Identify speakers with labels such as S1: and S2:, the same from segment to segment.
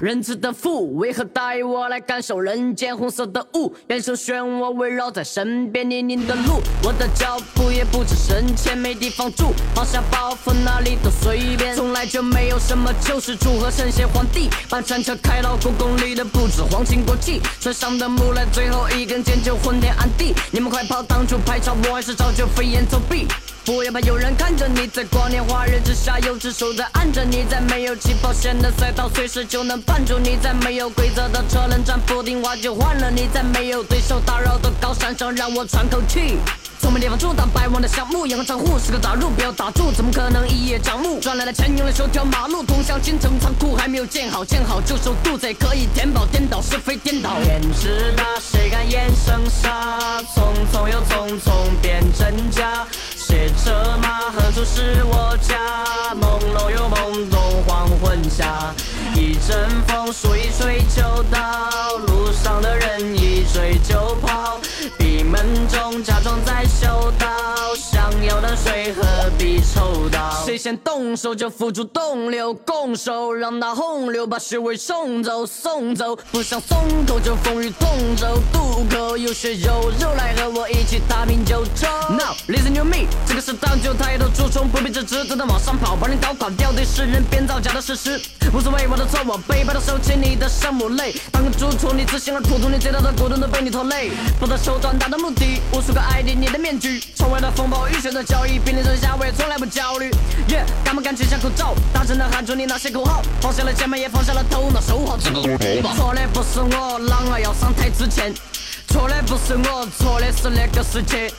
S1: 仁慈的父，为何带我来感受人间红色的雾？人生漩涡围绕在身边，泥泞的路，我的脚步也不知深浅，没地方住，放下包袱哪里都随便，从来就没有什么救世主和神仙皇帝。把战车开到故宫里的不止皇亲国戚，船上的木兰最后一根箭就昏天暗地。你们快跑，挡住排场，我还是早就飞檐走壁。不要怕，有人看着你在光天化日之下，有只手在按着你，在没有起跑线的赛道，随时就能绊住你，在没有规则的车轮战，不听话就换了你，在没有对手打扰的高山上，让我喘口气。从没地方住，当百万的项目，养个账户是个大入，不要打住，怎么可能一叶障目？赚来的钱用来修条马路，通向京城仓库还没有建好，建好就收肚子可以填饱，颠倒是非颠倒。天之大，谁敢言声杀？匆匆又匆匆变真假。列车马，何处是我家？朦胧又懵懂，黄昏下，一阵风，树一吹就倒，路上的人一追就跑，闭门中将先动手就付诸东流，拱手让那洪流把虚伪送走，送走，不想松口就风雨同舟，渡口有血有肉，来和我一起踏平九州。Now listen to me。是当就太多蛀虫，不必直直的往上跑，把你搞垮掉。对世人编造假的事实，无所谓我的错，我背，把它收起你的圣母泪。当个猪虫，你自信而普通，你最大的股东都被你拖累。不择手段达到目的，无数个 ID 你的面具，窗外的风暴雨雪的交易，比你这下我也从来不焦虑。耶，敢不敢取下口罩？大声的喊出你那些口号，放下了键盘，也放下了头脑，守好这个国宝。错的不是我，狼儿要上台之前，错的不是我，错的是那个世界。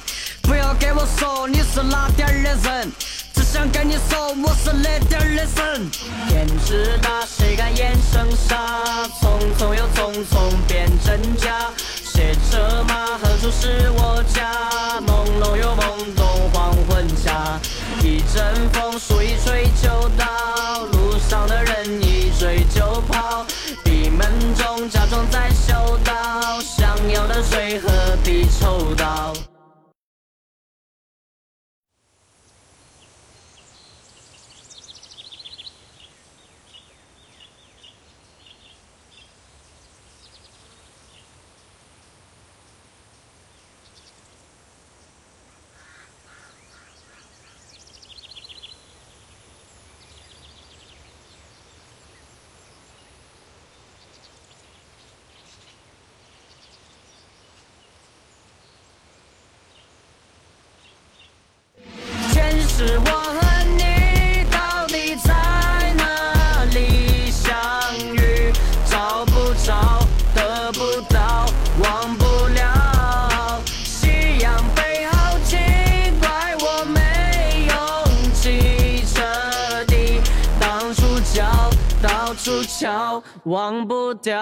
S1: 不要给我说你是哪点儿的人，只想跟你说我是哪点儿的神。天之大，谁敢言声沙？匆匆又匆匆变真假。写车马，何处是我家？朦胧又懵懂，黄昏下，一阵风，树一吹就倒，路上的人一追就跑。闭门中假装在修道，想要的水喝树梢忘不掉。